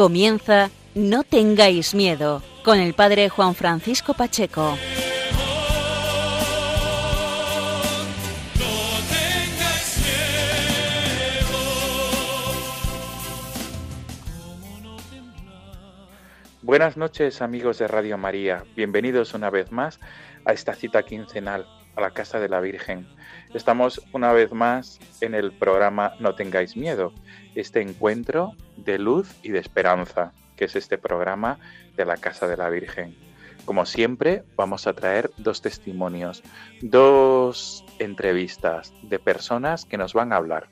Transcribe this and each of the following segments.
Comienza No tengáis miedo con el padre Juan Francisco Pacheco. Buenas noches amigos de Radio María, bienvenidos una vez más a esta cita quincenal a la Casa de la Virgen. Estamos una vez más en el programa No tengáis miedo, este encuentro de luz y de esperanza, que es este programa de la Casa de la Virgen. Como siempre, vamos a traer dos testimonios, dos entrevistas de personas que nos van a hablar.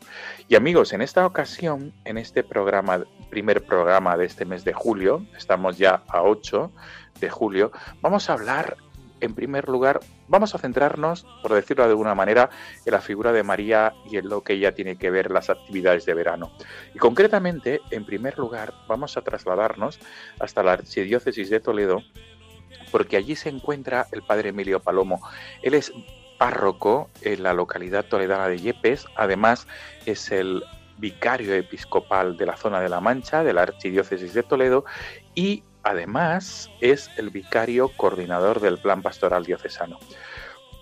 Y amigos, en esta ocasión, en este programa, primer programa de este mes de julio, estamos ya a 8 de julio, vamos a hablar en primer lugar, vamos a centrarnos, por decirlo de alguna manera, en la figura de María y en lo que ella tiene que ver las actividades de verano. Y concretamente, en primer lugar, vamos a trasladarnos hasta la Archidiócesis de Toledo, porque allí se encuentra el padre Emilio Palomo. Él es párroco en la localidad toledana de Yepes, además es el vicario episcopal de la zona de la Mancha, de la Archidiócesis de Toledo, y Además, es el vicario coordinador del Plan Pastoral Diocesano.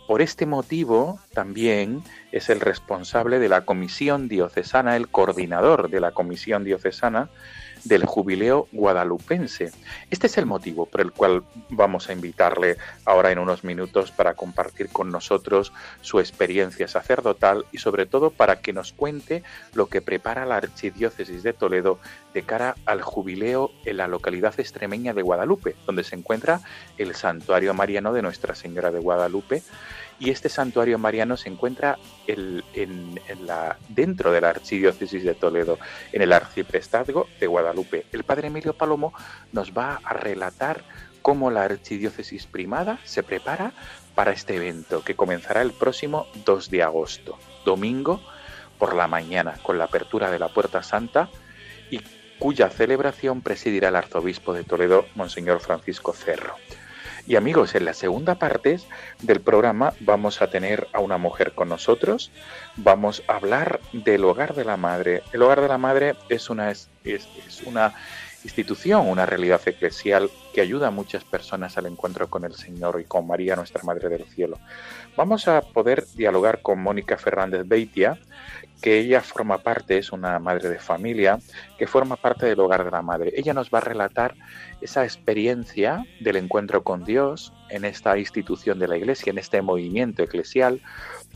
Por este motivo, también es el responsable de la Comisión Diocesana, el coordinador de la Comisión Diocesana del jubileo guadalupense. Este es el motivo por el cual vamos a invitarle ahora en unos minutos para compartir con nosotros su experiencia sacerdotal y sobre todo para que nos cuente lo que prepara la Archidiócesis de Toledo de cara al jubileo en la localidad extremeña de Guadalupe, donde se encuentra el santuario mariano de Nuestra Señora de Guadalupe y este santuario mariano se encuentra en, dentro de la Archidiócesis de Toledo, en el Arciprestazgo de Guadalupe. El padre Emilio Palomo nos va a relatar cómo la Archidiócesis primada se prepara para este evento que comenzará el próximo 2 de agosto, domingo por la mañana, con la apertura de la Puerta Santa y cuya celebración presidirá el arzobispo de Toledo, Monseñor Francisco Cerro. Y amigos, en la segunda parte del programa vamos a tener a una mujer con nosotros, vamos a hablar del hogar de la madre. El hogar de la madre es una, institución, una realidad eclesial que ayuda a muchas personas al encuentro con el Señor y con María, nuestra Madre del Cielo. Vamos a poder dialogar con Mónica Fernández Beitia, que ella forma parte, es una madre de familia, que forma parte del hogar de la madre. Ella nos va a relatar esa experiencia del encuentro con Dios en esta institución de la iglesia, en este movimiento eclesial,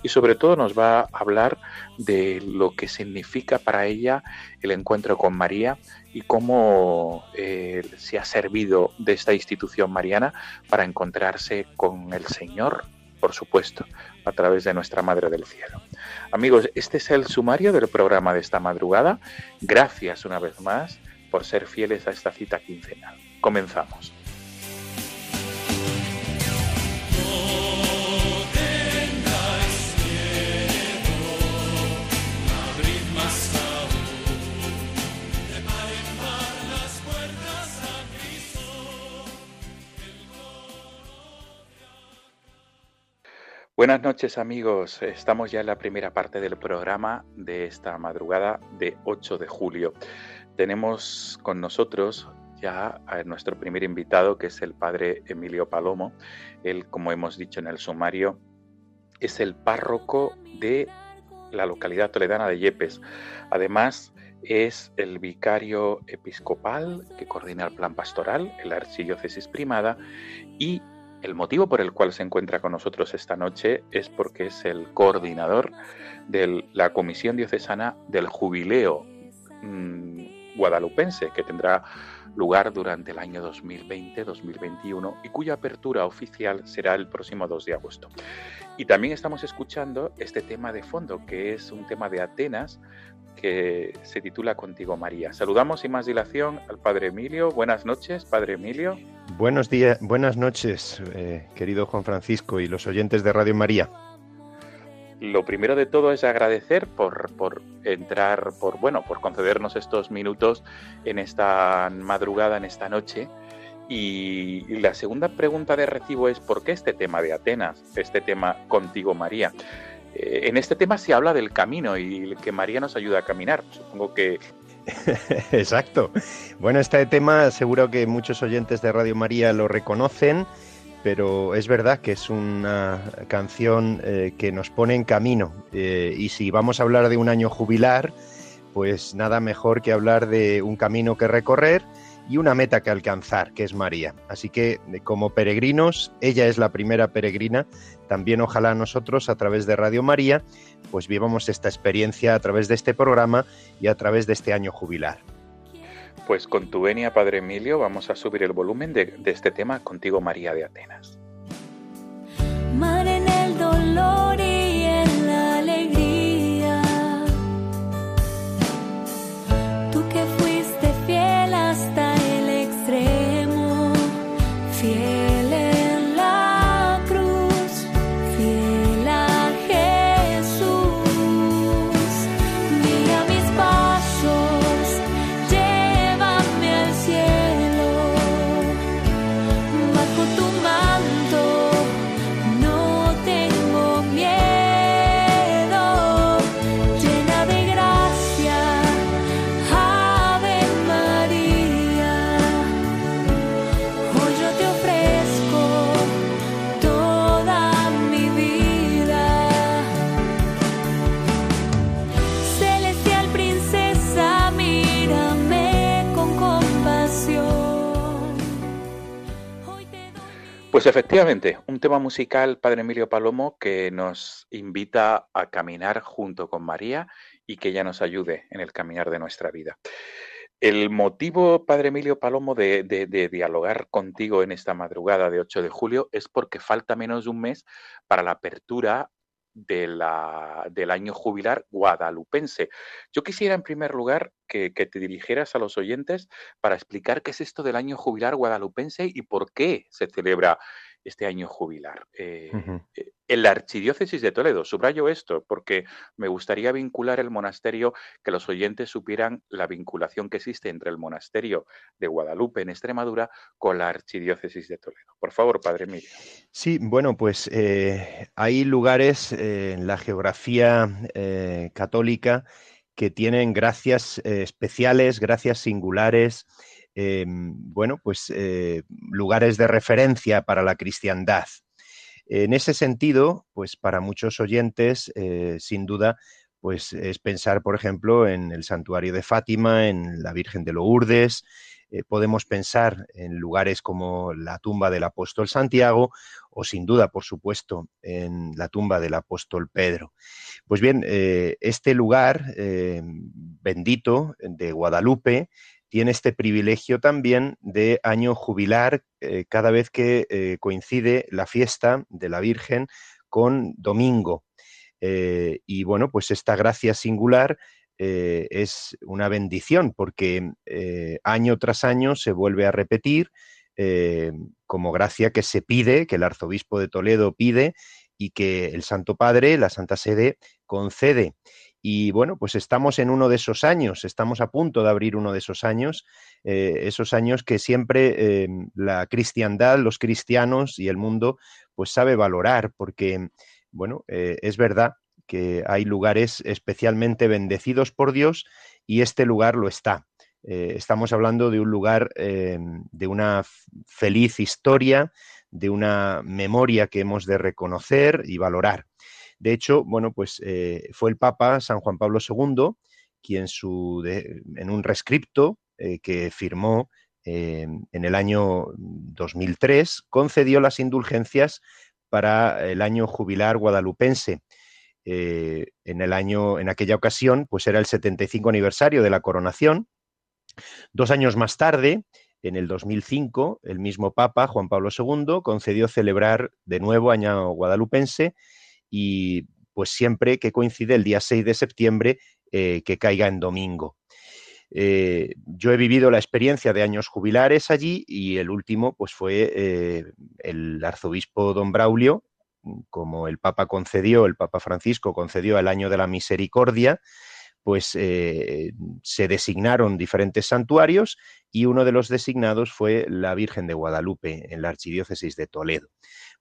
y sobre todo nos va a hablar de lo que significa para ella el encuentro con María y cómo eh, se ha servido de esta institución mariana para encontrarse con el Señor, por supuesto, a través de nuestra Madre del Cielo. Amigos, este es el sumario del programa de esta madrugada. Gracias una vez más por ser fieles a esta cita quincenal. Comenzamos. Buenas noches amigos, estamos ya en la primera parte del programa de esta madrugada de 8 de julio. Tenemos con nosotros ya a nuestro primer invitado que es el padre Emilio Palomo. Él, como hemos dicho en el sumario, es el párroco de la localidad toledana de Yepes. Además, es el vicario episcopal que coordina el plan pastoral en la archidiócesis primada y el motivo por el cual se encuentra con nosotros esta noche es porque es el coordinador de la Comisión Diocesana del Jubileo mm, Guadalupense, que tendrá lugar durante el año 2020-2021 y cuya apertura oficial será el próximo 2 de agosto. Y también estamos escuchando este tema de fondo, que es un tema de Atenas, que se titula Contigo María. Saludamos sin más dilación al Padre Emilio. Buenas noches, Padre Emilio. Buenos días, buenas noches, eh, querido Juan Francisco y los oyentes de Radio María. Lo primero de todo es agradecer por, por entrar, por bueno, por concedernos estos minutos en esta madrugada, en esta noche. Y, la segunda pregunta de recibo es ¿por qué este tema de Atenas, este tema contigo María? Eh, en este tema se habla del camino y que María nos ayuda a caminar. Supongo que... Exacto. Bueno, este tema seguro que muchos oyentes de Radio María lo reconocen, pero es verdad que es una canción eh, que nos pone en camino. Eh, y si vamos a hablar de un año jubilar, pues nada mejor que hablar de un camino que recorrer y una meta que alcanzar, que es María. Así que como peregrinos, ella es la primera peregrina, también ojalá nosotros a través de Radio María, pues vivamos esta experiencia a través de este programa y a través de este año jubilar. Pues con tu venia, Padre Emilio, vamos a subir el volumen de, este tema contigo, María de Atenas. Pues efectivamente, un tema musical, Padre Emilio Palomo, que nos invita a caminar junto con María y que ella nos ayude en el caminar de nuestra vida. El motivo, Padre Emilio Palomo, de, de- dialogar contigo en esta madrugada de 8 de julio es porque falta menos de un mes para la apertura de la- del año jubilar guadalupense. Yo quisiera, en primer lugar, que, que te dirigieras a los oyentes para explicar qué es esto del año jubilar guadalupense y por qué se celebra este año jubilar. Eh, eh, en la Archidiócesis de Toledo, subrayo esto porque me gustaría vincular el monasterio, que los oyentes supieran la vinculación que existe entre el monasterio de Guadalupe en Extremadura con la Archidiócesis de Toledo. Por favor, Padre Emilio. Sí, bueno, pues eh, hay lugares eh, en la geografía eh, católica que tienen gracias especiales, gracias singulares, bueno, pues lugares de referencia para la cristiandad. En ese sentido, pues para muchos oyentes, eh, sin duda, pues es pensar, por ejemplo, en el santuario de Fátima, en la Virgen de Lourdes, eh, podemos pensar en lugares como la tumba del apóstol Santiago o sin duda, por supuesto, en la tumba del apóstol Pedro. Pues bien, eh, este lugar eh, bendito de Guadalupe tiene este privilegio también de año jubilar eh, cada vez que eh, coincide la fiesta de la Virgen con domingo. Eh, y bueno, pues esta gracia singular es una bendición porque año tras año se vuelve a repetir como gracia que se pide, que el arzobispo de Toledo pide y que el Santo Padre, la Santa Sede, concede. Y bueno, pues estamos en uno de esos años, estamos a punto de abrir uno de esos años, eh, esos años que siempre eh, la cristiandad, los cristianos y el mundo, pues sabe valorar, porque, bueno, eh, es verdad que hay lugares especialmente bendecidos por Dios y este lugar lo está. Estamos hablando de un lugar, de una feliz historia, de una memoria que hemos de reconocer y valorar. De hecho, bueno, pues eh, fue el Papa San Juan Pablo II quien en un rescripto eh, que firmó eh, en el año 2003 concedió las indulgencias para el año jubilar guadalupense. En el año, en aquella ocasión, pues era el 75 aniversario de la coronación. Dos años más tarde, en el 2005, el mismo Papa, Juan Pablo II, concedió celebrar de nuevo Año Guadalupense y pues siempre que coincide el día 6 de septiembre, eh, que caiga en domingo. Eh, yo he vivido la experiencia de años jubilares allí y el último pues fue eh, el arzobispo don Braulio, como el Papa concedió, el Papa Francisco concedió el año de la misericordia, pues se designaron diferentes santuarios y uno de los designados fue la Virgen de Guadalupe en la Archidiócesis de Toledo.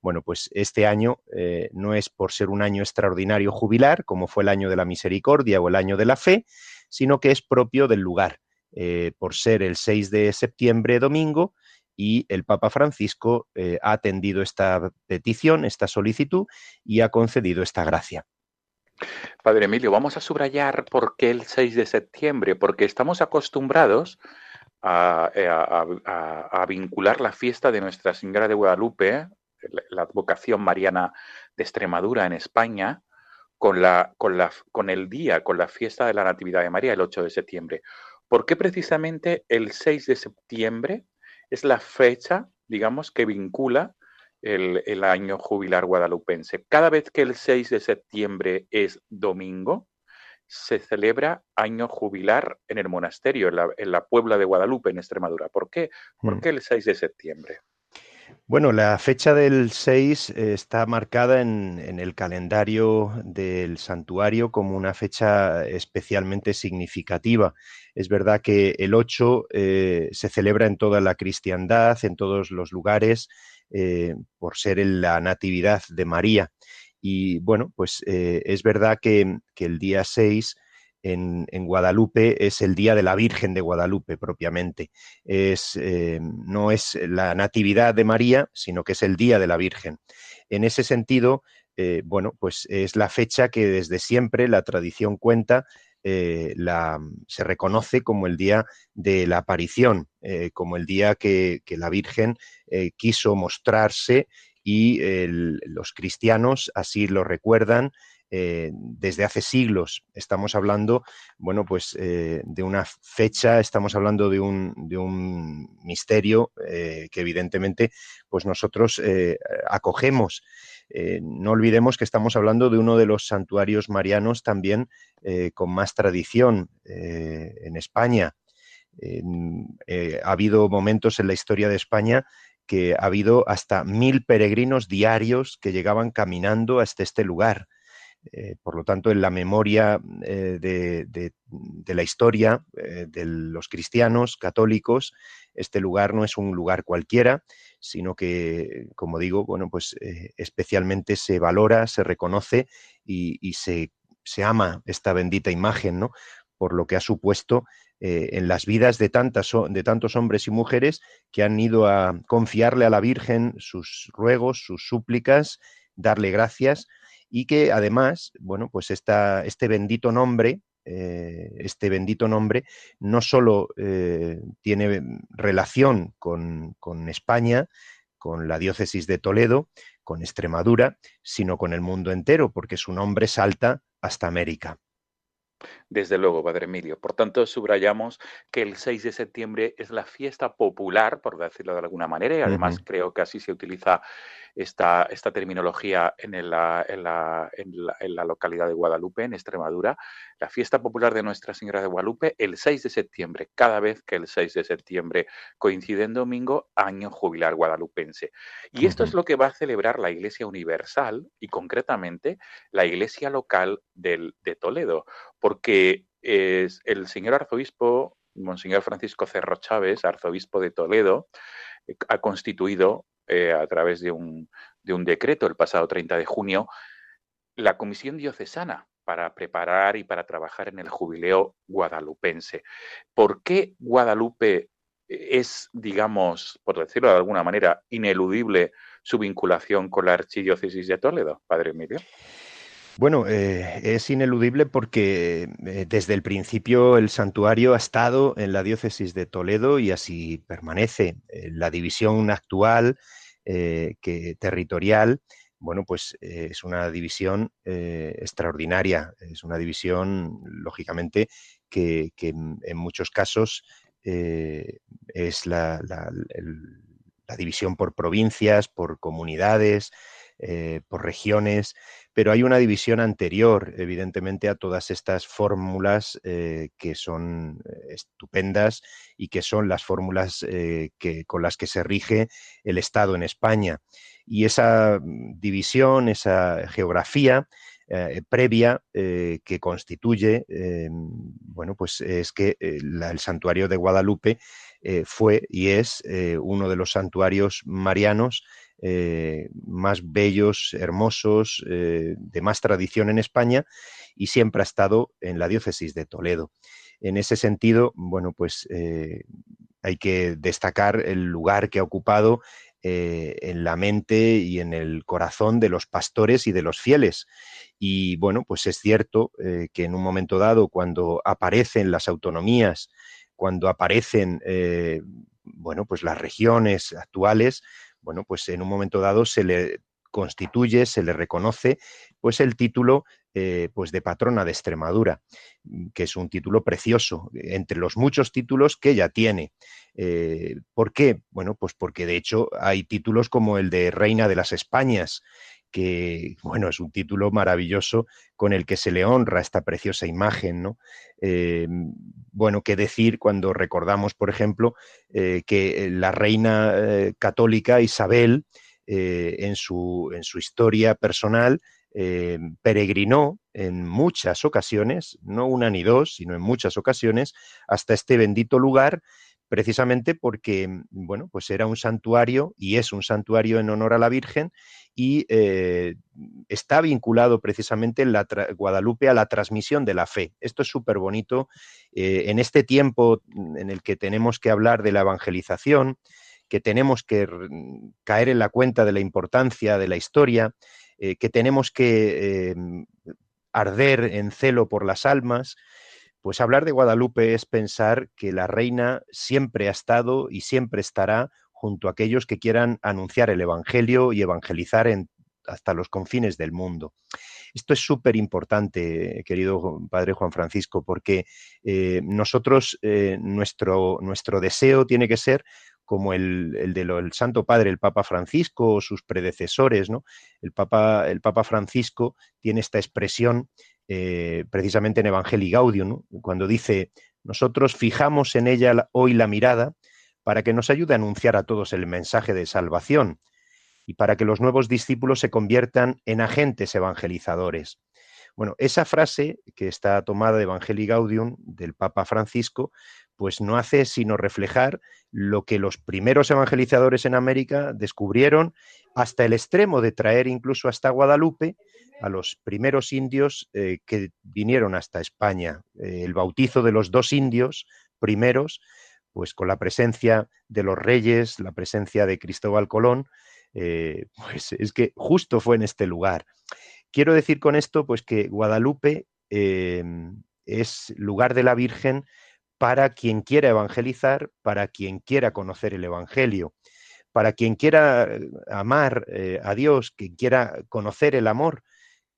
Bueno, pues este año eh, no es por ser un año extraordinario jubilar, como fue el año de la misericordia o el año de la fe, sino que es propio del lugar, eh, por ser el 6 de septiembre domingo y el Papa Francisco ha atendido esta petición, esta solicitud y ha concedido esta gracia. Padre Emilio, vamos a subrayar por qué el 6 de septiembre, porque estamos acostumbrados eh, a, vincular la fiesta de Nuestra Señora de Guadalupe, la advocación mariana de Extremadura en España, con, la, con, la, con el día, con la fiesta de la Natividad de María, el 8 de septiembre. ¿Por qué precisamente el 6 de septiembre es la fecha, digamos, que vincula el, año jubilar guadalupense. Cada vez que el 6 de septiembre es domingo, se celebra año jubilar en el monasterio, en la, Puebla de Guadalupe, en Extremadura. ¿Por qué? ¿Por mm. qué el 6 de septiembre? Bueno, la fecha del 6 eh, está marcada en, el calendario del santuario como una fecha especialmente significativa. Es verdad que el 8 eh, se celebra en toda la cristiandad, en todos los lugares, eh, por ser la Natividad de María. Y bueno, pues es verdad que, el día 6 en, Guadalupe es el día de la Virgen de Guadalupe propiamente. Es, eh, no es la Natividad de María, sino que es el día de la Virgen. En ese sentido, bueno, pues es la fecha que desde siempre la tradición cuenta eh, la, se reconoce como el día de la aparición, eh, como el día que, la Virgen eh, quiso mostrarse y los cristianos así lo recuerdan desde hace siglos. Estamos hablando, bueno, pues de una fecha, estamos hablando de un, de un misterio que evidentemente pues nosotros acogemos. Eh, no olvidemos que estamos hablando de uno de los santuarios marianos también eh, con más tradición eh, en España. ha habido momentos en la historia de España que ha habido hasta mil peregrinos diarios que llegaban caminando hasta este lugar. Por lo tanto, en la memoria de, la historia de los cristianos católicos, este lugar no es un lugar cualquiera, sino que, como digo, bueno, pues eh, especialmente se valora, se reconoce y, se, ama esta bendita imagen, ¿no? Por lo que ha supuesto eh, en las vidas de, tantas, de tantos hombres y mujeres que han ido a confiarle a la Virgen sus ruegos, sus súplicas, darle gracias y que además, bueno, pues este bendito nombre eh, este bendito nombre no solo eh, tiene relación con, España, con la diócesis de Toledo, con Extremadura, sino con el mundo entero, porque su nombre salta hasta América. Desde luego, Padre Emilio. Por tanto, subrayamos que el 6 de septiembre es la fiesta popular, por decirlo de alguna manera, y además creo que así se utiliza esta, esta terminología en la, en, la, en, la, localidad de Guadalupe, en Extremadura, la fiesta popular de Nuestra Señora de Guadalupe, el 6 de septiembre, cada vez que el 6 de septiembre coincide en domingo, año jubilar guadalupense. Y esto es lo que va a celebrar la Iglesia Universal y concretamente la Iglesia local del, de Toledo, porque es el señor arzobispo, Monseñor Francisco Cerro Chávez, arzobispo de Toledo, eh, ha constituido eh, a través de un, de un decreto el pasado 30 de junio la Comisión Diocesana para preparar y para trabajar en el jubileo guadalupense. ¿Por qué Guadalupe es, digamos, por decirlo de alguna manera, ineludible su vinculación con la Archidiócesis de Toledo, Padre Emilio? Bueno, eh, es ineludible porque eh, desde el principio el santuario ha estado en la diócesis de Toledo y así permanece. Eh, la división actual que territorial, bueno, pues es una división extraordinaria, es una división, lógicamente, que, en muchos casos es la, división por provincias, por comunidades, por regiones, pero hay una división anterior, evidentemente, a todas estas fórmulas que son estupendas y que son las fórmulas con las que se rige el Estado en España. Y esa mm, división, esa geografía, eh, previa eh, que constituye, eh, bueno, pues es que el santuario de Guadalupe fue y es uno de los santuarios marianos más bellos, hermosos, de más tradición en España y siempre ha estado en la diócesis de Toledo. En ese sentido, bueno, pues hay que destacar el lugar que ha ocupado eh, en la mente y en el corazón de los pastores y de los fieles. Y bueno, pues es cierto eh, que en un momento dado, cuando aparecen las autonomías, cuando aparecen, eh, bueno, pues las regiones actuales, bueno, pues en un momento dado se le constituye, se le reconoce, pues el título eh, pues de patrona de Extremadura, mm, que es un título precioso, entre los muchos títulos que ella tiene. Eh, ¿Por qué? Bueno, pues porque de hecho hay títulos como el de Reina de las Españas, que, bueno, es un título maravilloso con el que se le honra esta preciosa imagen, ¿no? Eh, bueno, qué decir cuando recordamos, por ejemplo, que la reina católica Isabel, en su, en, su, historia personal, eh, peregrinó en muchas ocasiones, no una ni dos, sino en muchas ocasiones, hasta este bendito lugar, precisamente porque, mm, bueno, pues era un santuario y es un santuario en honor a la Virgen y eh, está vinculado precisamente en la Guadalupe a la transmisión de la fe. Esto es súper bonito eh, en este tiempo en el que tenemos que hablar de la evangelización, que tenemos que caer en la cuenta de la importancia de la historia, eh, que tenemos que arder en celo por las almas, pues hablar de Guadalupe es pensar que la reina siempre ha estado y siempre estará junto a aquellos que quieran anunciar el Evangelio y evangelizar hasta los confines del mundo. Esto es súper importante, querido Padre Juan Francisco, porque eh, nosotros, eh, nuestro, nuestro deseo tiene que ser como el, el del Santo Padre, el Papa Francisco o sus predecesores, ¿no? El Papa, el Papa Francisco tiene esta expresión eh, precisamente en Evangelii Gaudium, cuando dice, nosotros fijamos en ella hoy la mirada para que nos ayude a anunciar a todos el mensaje de salvación y para que los nuevos discípulos se conviertan en agentes evangelizadores. Bueno, esa frase que está tomada de Evangelii Gaudium del Papa Francisco, pues no hace sino reflejar lo que los primeros evangelizadores en América descubrieron hasta el extremo de traer incluso hasta Guadalupe a los primeros indios eh, que vinieron hasta España. Eh, el bautizo de los dos indios primeros, pues con la presencia de los reyes, la presencia de Cristóbal Colón, eh, pues es que justo fue en este lugar. Quiero decir con esto, pues que Guadalupe es lugar de la Virgen para quien quiera evangelizar, para quien quiera conocer el Evangelio, para quien quiera amar a Dios, quien quiera conocer el amor,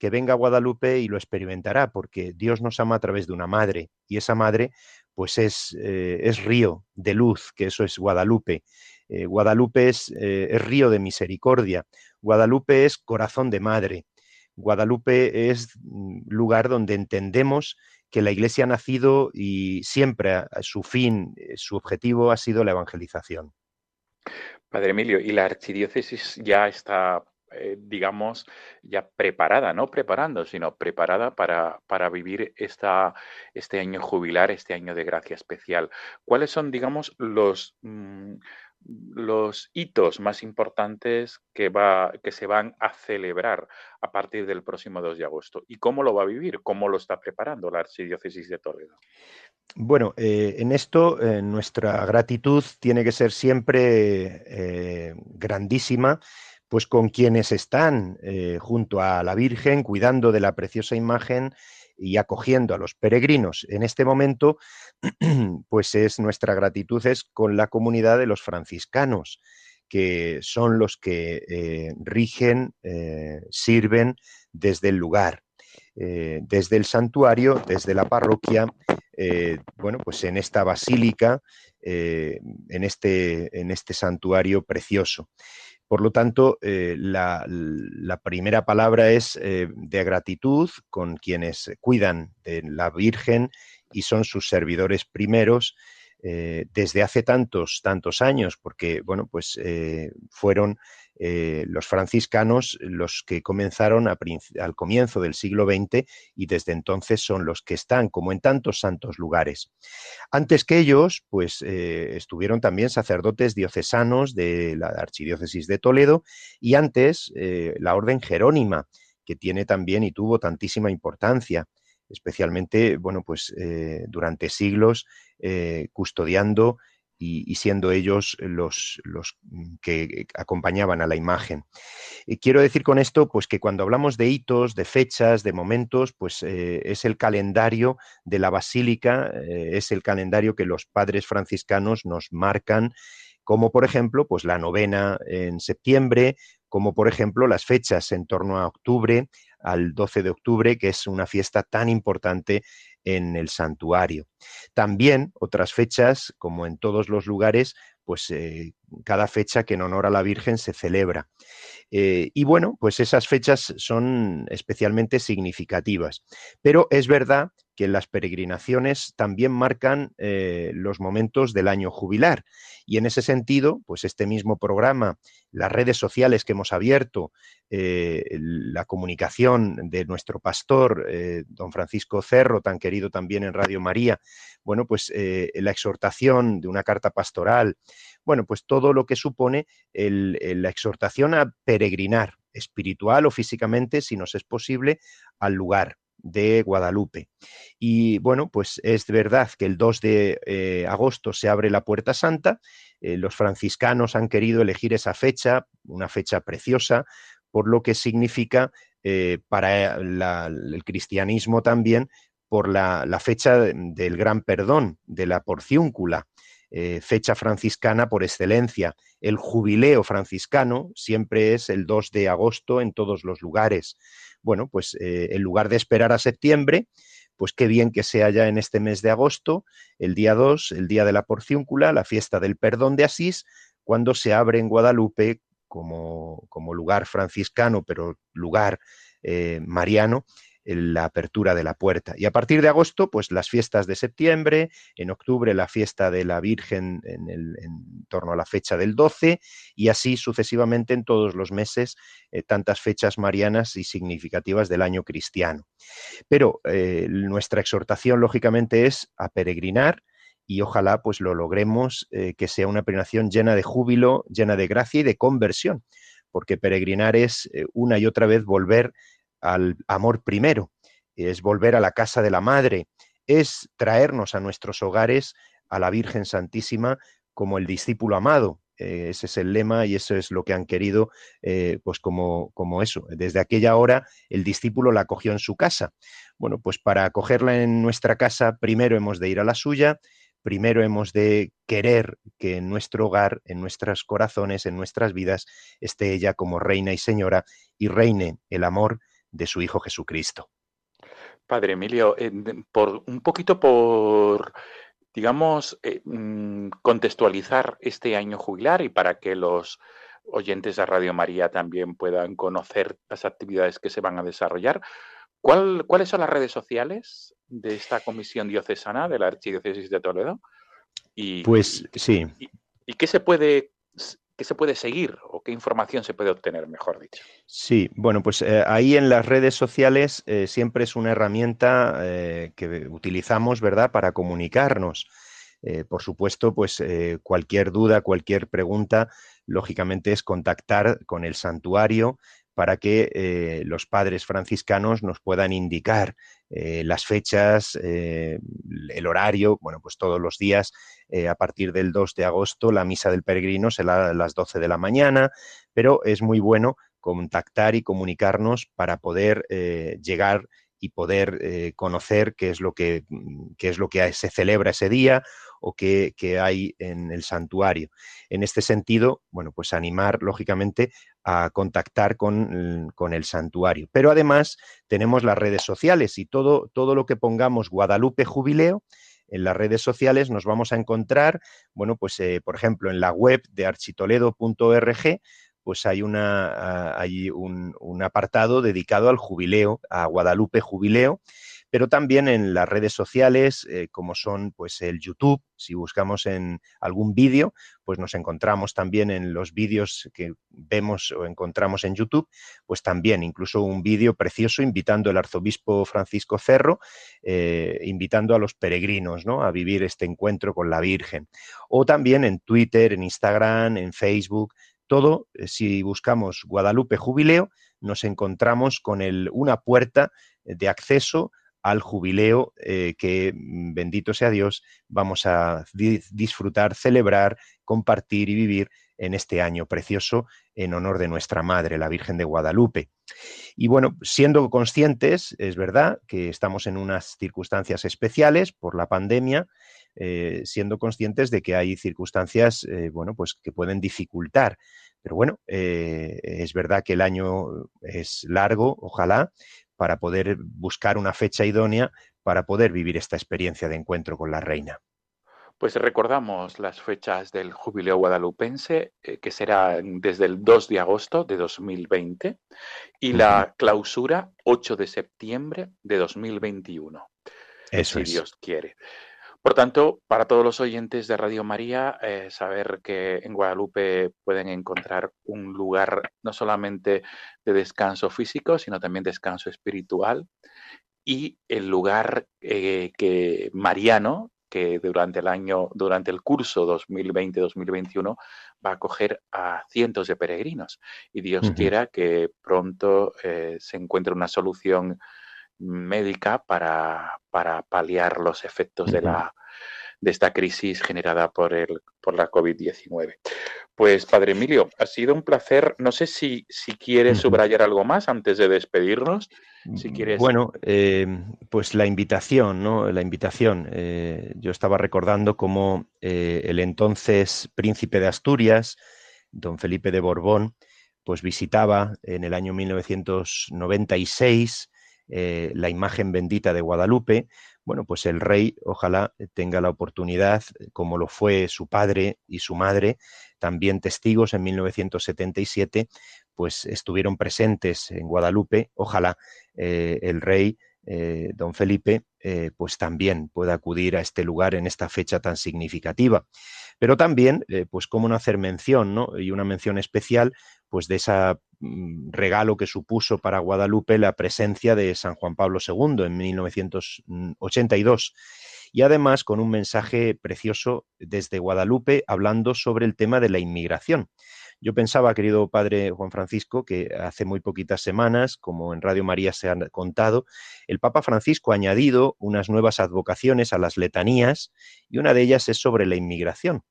que venga a Guadalupe y lo experimentará, porque Dios nos ama a través de una madre, y esa madre pues es, eh, es río de luz, que eso es Guadalupe. Guadalupe es, es río de misericordia, Guadalupe es corazón de madre, Guadalupe es mm, lugar donde entendemos que la Iglesia ha nacido y siempre su fin, eh, su objetivo ha sido la evangelización. Padre Emilio, y la archidiócesis ya está, eh, digamos, ya preparada, no preparando, sino preparada para, para vivir esta, este año jubilar, este año de gracia especial. ¿Cuáles son, digamos, los... Mm, los hitos más importantes que, va, que se van a celebrar a partir del próximo 2 de agosto y cómo lo va a vivir, cómo lo está preparando la Archidiócesis de Toledo. Bueno, eh, en esto eh, nuestra gratitud tiene que ser siempre grandísima, pues con quienes están junto a la Virgen, cuidando de la preciosa imagen y acogiendo a los peregrinos. En este momento, pues es nuestra gratitud es con la comunidad de los franciscanos, que son los que eh, rigen, eh, sirven desde el lugar, eh, desde el santuario, desde la parroquia, bueno, pues en esta basílica en, este, en este santuario precioso. Por lo tanto, la, la, primera palabra es de gratitud con quienes cuidan de la Virgen y son sus servidores primeros eh, desde hace tantos, tantos años, porque, bueno, pues eh, fueron eh, los franciscanos los que comenzaron al comienzo del siglo XX y desde entonces son los que están, como en tantos santos lugares. Antes que ellos, pues estuvieron también sacerdotes diocesanos de la Archidiócesis de Toledo y antes la Orden Jerónima, que tiene también y tuvo tantísima importancia especialmente, bueno, pues eh, durante siglos eh, custodiando y, siendo ellos los, los, que acompañaban a la imagen. Y quiero decir con esto, pues que cuando hablamos de hitos, de fechas, de momentos, pues eh, es el calendario de la basílica, es el calendario que los padres franciscanos nos marcan como por ejemplo pues la novena en septiembre, como por ejemplo las fechas en torno a octubre, al 12 de octubre, que es una fiesta tan importante en el santuario. También otras fechas, como en todos los lugares, pues eh, cada fecha que en honor a la Virgen se celebra. Eh, y bueno, pues esas fechas son especialmente significativas. Pero es verdad que las peregrinaciones también marcan eh, los momentos del año jubilar. Y en ese sentido, pues este mismo programa, las redes sociales que hemos abierto, eh, la comunicación de nuestro pastor, don Francisco Cerro, tan querido también en Radio María, bueno, pues la exhortación de una carta pastoral, bueno, pues todo lo que supone la exhortación a peregrinar espiritual o físicamente, si nos es posible, al lugar de Guadalupe. Y bueno, pues es verdad que el 2 de eh, agosto se abre la Puerta Santa. Eh, los franciscanos han querido elegir esa fecha, una fecha preciosa, por lo que significa eh, para el cristianismo también por la, la, fecha del gran perdón, de la porciúncula, fecha franciscana por excelencia. El jubileo franciscano siempre es el 2 de agosto en todos los lugares bueno, pues eh, en lugar de esperar a septiembre, pues qué bien que sea ya en este mes de agosto, el día 2, el día de la porciúncula, la fiesta del perdón de Asís, cuando se abre en Guadalupe como, como lugar franciscano, pero lugar eh, mariano, la apertura de la puerta. Y a partir de agosto, pues las fiestas de septiembre, en octubre la fiesta de la Virgen en, el, en torno a la fecha del 12 y así sucesivamente en todos los meses, eh, tantas fechas marianas y significativas del año cristiano. Pero eh, nuestra exhortación, lógicamente, es a peregrinar y ojalá pues lo logremos eh, que sea una peregrinación llena de júbilo, llena de gracia y de conversión, porque peregrinar es una y otra vez volver al amor primero, es volver a la casa de la Madre, es traernos a nuestros hogares a la Virgen Santísima como el discípulo amado. Eh, ese es el lema y eso es lo que han querido, eh, pues como, como eso. Desde aquella hora el discípulo la acogió en su casa. Bueno, pues para acogerla en nuestra casa, primero hemos de ir a la suya, primero hemos de querer que en nuestro hogar, en nuestros corazones, en nuestras vidas, esté ella como reina y señora y reine el amor de su Hijo Jesucristo. Padre Emilio, eh, por un poquito por, digamos, eh, mm, contextualizar este año jubilar y para que los oyentes de Radio María también puedan conocer las actividades que se van a desarrollar. ¿Cuáles son las redes sociales de esta comisión diocesana de la Archidiócesis de Toledo? Y, pues sí. y qué se puede ¿Qué se puede seguir o qué información se puede obtener, mejor dicho? Sí, bueno, pues eh, ahí en las redes sociales eh, siempre es una herramienta eh, que utilizamos, ¿verdad?, para comunicarnos. por supuesto, pues cualquier duda, cualquier pregunta, lógicamente es contactar con el santuario para que eh, los padres franciscanos nos puedan indicar eh, las fechas, eh, el horario, bueno, pues todos los días a partir del 2 de agosto la misa del peregrino será a las 12 de la mañana, pero es muy bueno contactar y comunicarnos para poder llegar y poder conocer qué es lo que, qué es lo que se celebra ese día o qué, hay en el santuario. En este sentido, bueno, pues animar, lógicamente, a contactar con, con, el santuario. Pero además tenemos las redes sociales y todo, todo lo que pongamos Guadalupe Jubileo, en las redes sociales nos vamos a encontrar, bueno, pues eh, por ejemplo en la web de architoledo.org, pues hay, una, ah, hay un, un apartado dedicado al jubileo, a Guadalupe Jubileo, pero también en las redes sociales, eh, como son pues el YouTube, si buscamos en algún vídeo, pues nos encontramos también en los vídeos que vemos o encontramos en YouTube, pues también incluso un vídeo precioso invitando el arzobispo Francisco Cerro, eh, invitando a los peregrinos ¿no? a vivir este encuentro con la Virgen. O también en Twitter, en Instagram, en Facebook, todo, eh, si buscamos Guadalupe Jubileo, nos encontramos con el, una puerta de acceso al jubileo eh, que, mm, bendito sea Dios, vamos a di disfrutar, celebrar, compartir y vivir en este año precioso en honor de nuestra Madre, la Virgen de Guadalupe. Y bueno, siendo conscientes, es verdad que estamos en unas circunstancias especiales por la pandemia, eh, siendo conscientes de que hay circunstancias, eh, bueno, pues que pueden dificultar. Pero bueno, es verdad que el año es largo, ojalá, para poder buscar una fecha idónea para poder vivir esta experiencia de encuentro con la reina. Pues recordamos las fechas del jubileo guadalupense, eh, que será desde el 2 de agosto de 2020, y la clausura 8 de septiembre de 2021. Eso si es. Dios quiere. Por tanto, para todos los oyentes de Radio María, eh, saber que en Guadalupe pueden encontrar un lugar no solamente de descanso físico, sino también descanso espiritual y el lugar eh, que mariano que durante el año, durante el curso 2020-2021 va a acoger a cientos de peregrinos. Y Dios quiera que pronto eh, se encuentre una solución médica para, para paliar los efectos de, la, de esta crisis generada por, el, por la COVID-19. Pues, Padre Emilio, ha sido un placer. No sé si, si quieres subrayar algo más antes de despedirnos. Si quieres. Bueno, eh, pues la invitación, ¿no? La invitación. Eh, yo estaba recordando cómo eh, el entonces príncipe de Asturias, don Felipe de Borbón, pues visitaba en el año 1996 eh, la imagen bendita de Guadalupe. Bueno, pues el rey ojalá tenga la oportunidad, como lo fue su padre y su madre, también testigos en 1977, pues estuvieron presentes en Guadalupe. Ojalá eh, el rey, eh, don Felipe, eh, pues también pueda acudir a este lugar en esta fecha tan significativa. Pero también, eh, pues cómo no hacer mención, ¿no? Y una mención especial, pues de ese regalo que supuso para Guadalupe la presencia de San Juan Pablo II en 1982 y además con un mensaje precioso desde Guadalupe hablando sobre el tema de la inmigración. Yo pensaba, querido padre Juan Francisco, que hace muy poquitas semanas, como en Radio María se ha contado, el Papa Francisco ha añadido unas nuevas advocaciones a las letanías y una de ellas es sobre la inmigración.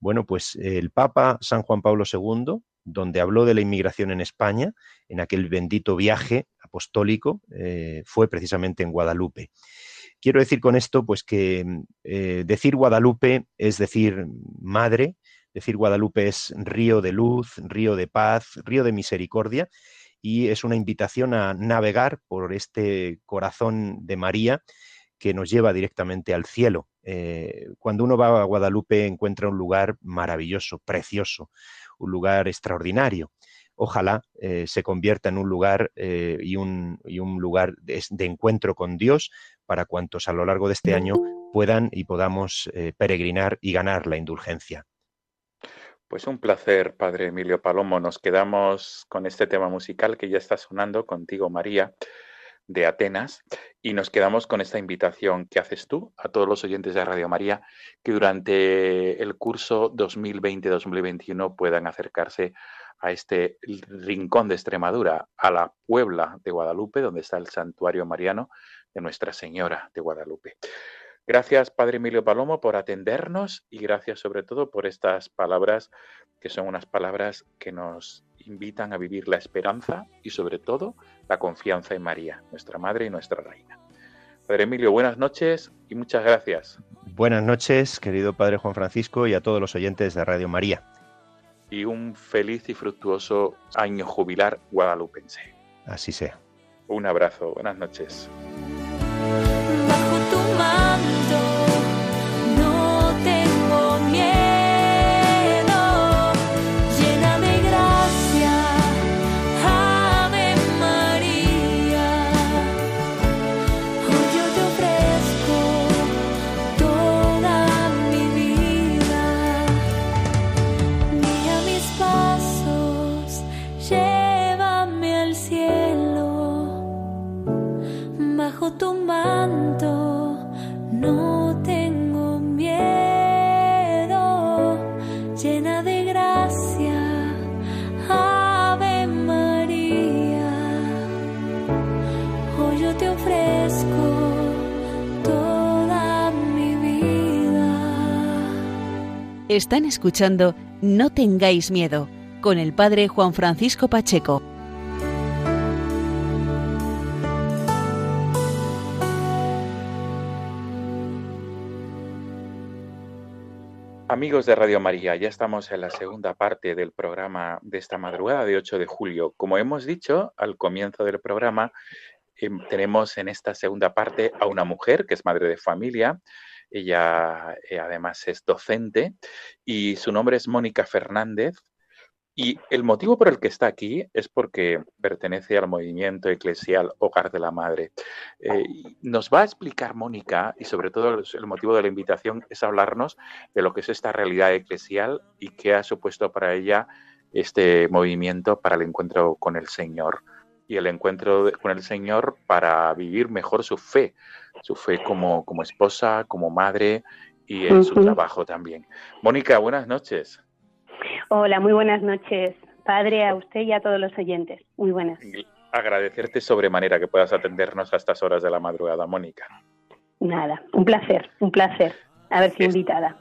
Bueno, pues el Papa San Juan Pablo II, donde habló de la inmigración en España, en aquel bendito viaje apostólico, eh, fue precisamente en Guadalupe. Quiero decir con esto, pues que eh, decir Guadalupe es decir madre, decir Guadalupe es río de luz, río de paz, río de misericordia, y es una invitación a navegar por este corazón de María que nos lleva directamente al cielo. Eh, cuando uno va a Guadalupe encuentra un lugar maravilloso, precioso, un lugar extraordinario. Ojalá eh, se convierta en un lugar eh, y, un, lugar de, de, encuentro con Dios para cuantos a lo largo de este año puedan y podamos peregrinar y ganar la indulgencia. Pues un placer, Padre Emilio Palomo. Nos quedamos con este tema musical que ya está sonando contigo, María, de Atenas, y nos quedamos con esta invitación que haces tú a todos los oyentes de Radio María que durante el curso 2020-2021 puedan acercarse a este rincón de Extremadura, a la Puebla de Guadalupe, donde está el santuario mariano de Nuestra Señora de Guadalupe. Gracias, Padre Emilio Palomo, por atendernos y gracias sobre todo por estas palabras que son unas palabras que nos invitan a vivir la esperanza y sobre todo la confianza en María, nuestra Madre y nuestra Reina. Padre Emilio, buenas noches y muchas gracias. Buenas noches, querido Padre Juan Francisco y a todos los oyentes de Radio María. Y un feliz y fructuoso año jubilar guadalupense. Así sea. Un abrazo, buenas noches. Están escuchando No tengáis miedo con el padre Juan Francisco Pacheco. Amigos de Radio María, ya estamos en la segunda parte del programa de esta madrugada de 8 de julio. Como hemos dicho al comienzo del programa, em, tenemos en esta segunda parte a una mujer que es madre de familia. Ella eh, además es docente y su nombre es Mónica Fernández. Y el motivo por el que está aquí es porque pertenece al movimiento eclesial Hogar de la Madre. Eh, nos va a explicar Mónica, y sobre todo el motivo de la invitación es hablarnos de lo que es esta realidad eclesial y qué ha supuesto para ella este movimiento para el encuentro con el Señor. Y el encuentro con el Señor para vivir mejor su fe, su fe como, como esposa, como madre y en su trabajo también. Mónica, buenas noches. Hola, muy buenas noches, padre, a usted y a todos los oyentes. Muy buenas. agradecerte sobremanera que puedas atendernos a estas horas de la madrugada, Mónica. Nada, un placer, un placer haber sido Es- invitada.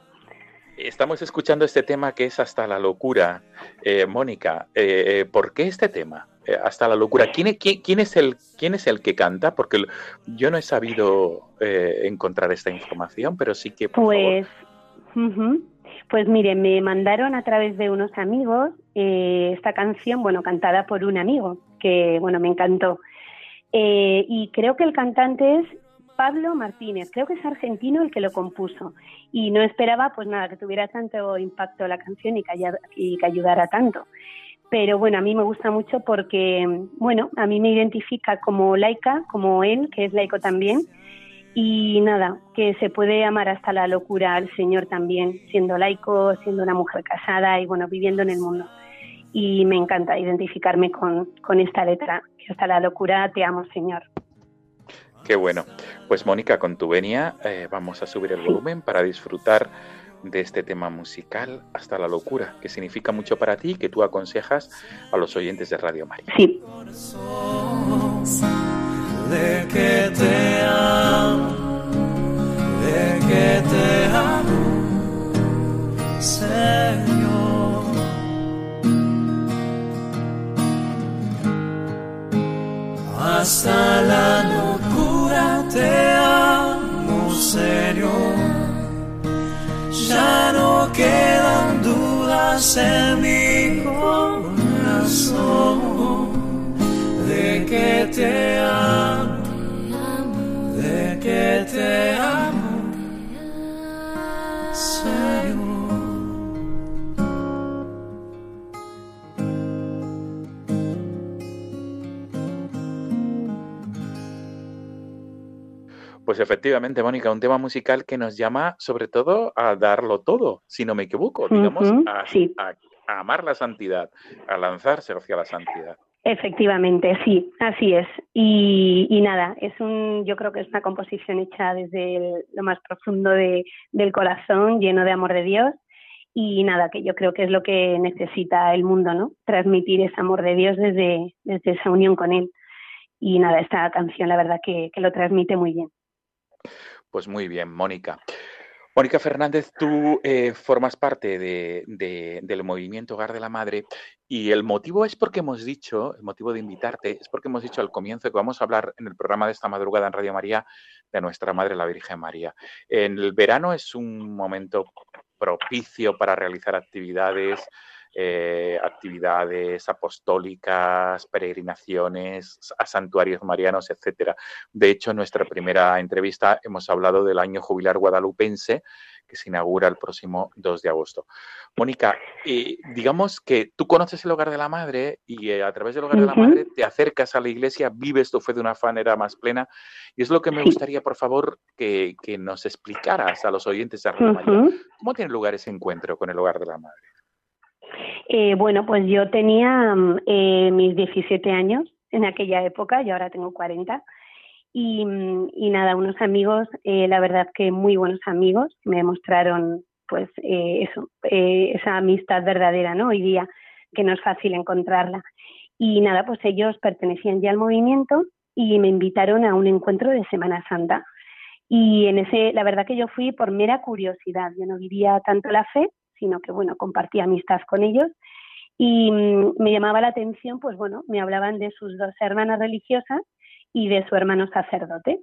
Estamos escuchando este tema que es hasta la locura. Eh, Mónica, eh, eh, ¿por qué este tema? Eh, hasta la locura. ¿Quién, quién- quién es el, ¿Quién es el que canta? Porque yo no he sabido eh, encontrar esta información, pero sí que. Pues, pues mire, me mandaron a través de unos amigos eh, esta canción, bueno, cantada por un amigo, que bueno, me encantó. Eh, y creo que el cantante es Pablo Martínez, creo que es argentino el que lo compuso. Y no esperaba, pues nada, que tuviera tanto impacto la canción y que, haya- y que ayudara tanto. Pero bueno, a mí me gusta mucho porque, bueno, a mí me identifica como laica, como él, que es laico también, y nada, que se puede amar hasta la locura al Señor también, siendo laico, siendo una mujer casada y bueno, viviendo en el mundo. Y me encanta identificarme con, con esta letra, que hasta la locura te amo, Señor. Qué bueno. Pues Mónica, con tu venia eh, vamos a subir el volumen para disfrutar de este tema musical hasta la locura, que significa mucho para ti y que tú aconsejas a los oyentes de Radio María. Sí, de que te amo, de que te amo, Señor. Hasta la locura te amo, Señor. Ya no quedan dudas en mi corazón de que te amo, de que te amo, Señor. Pues efectivamente, Mónica, un tema musical que nos llama sobre todo a darlo todo, si no me equivoco, digamos, a, sí. a- a amar la santidad, a lanzarse hacia la santidad. efectivamente, sí, así es. Y, y nada, es un, yo creo que es una composición hecha desde el- lo más profundo de- del corazón, lleno de amor de Dios. Y nada, que yo creo que es lo que necesita el mundo, ¿no? Transmitir ese amor de Dios desde, desde esa unión con Él. Y nada, esta canción la verdad que, que lo transmite muy bien. Pues muy bien, Mónica. Mónica Fernández, tú eh, formas parte de- de- del movimiento Hogar de la Madre y el motivo es porque hemos dicho, el motivo de invitarte es porque hemos dicho al comienzo que vamos a hablar en el programa de esta madrugada en Radio María de nuestra Madre la Virgen María. En el verano es un momento propicio para realizar actividades, eh, actividades apostólicas, peregrinaciones a santuarios marianos, etcétera. De hecho, en nuestra primera entrevista hemos hablado del año jubilar guadalupense que se inaugura el próximo 2 de agosto. Mónica, eh, digamos que tú conoces el hogar de la madre y eh, a través del hogar de la madre te acercas a la iglesia, vives tu fe de una manera más plena y es lo que me gustaría, por favor, que, que nos explicaras a los oyentes de Radio María. Ujú. ¿Cómo tiene lugar ese encuentro con el hogar de la madre? Eh, bueno, pues yo tenía mm, eh, mis 17 años en aquella época, y ahora tengo 40. Y, mm, y nada, unos amigos, eh, la verdad que muy buenos amigos, me mostraron pues eh, eso, eh, esa amistad verdadera, ¿no? Hoy día, que no es fácil encontrarla. Y nada, pues ellos pertenecían ya al movimiento y me invitaron a un encuentro de Semana Santa. Y en ese, la verdad que yo fui por mera curiosidad, yo no vivía tanto la fe, sino que, bueno, compartía amistad con ellos. Y mm, me llamaba la atención, pues bueno, me hablaban de sus dos hermanas religiosas y de su hermano sacerdote.